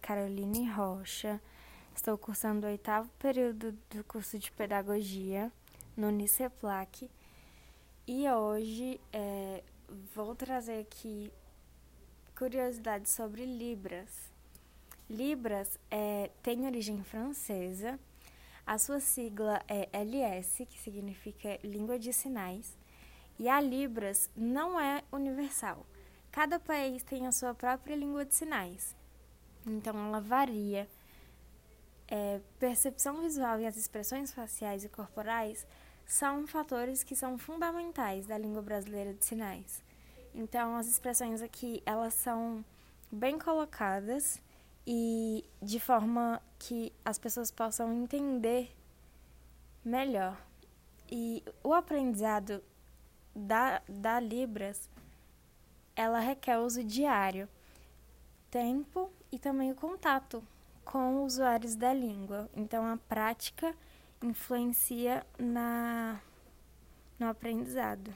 Caroline Rocha, estou cursando o oitavo período do curso de Pedagogia no Uniceplac. E hoje é, vou trazer aqui curiosidades sobre Libras. Libras é, tem origem francesa, a sua sigla é LS, que significa Língua de Sinais, e a Libras não é universal. Cada país tem a sua própria língua de sinais, então ela varia. É, percepção visual e as expressões faciais e corporais são fatores que são fundamentais da língua brasileira de sinais. Então, as expressões aqui, elas são bem colocadas e de forma que as pessoas possam entender melhor. E o aprendizado da, da Libras ela requer uso diário, tempo e também o contato com usuários da língua. Então, a prática influencia na, no aprendizado.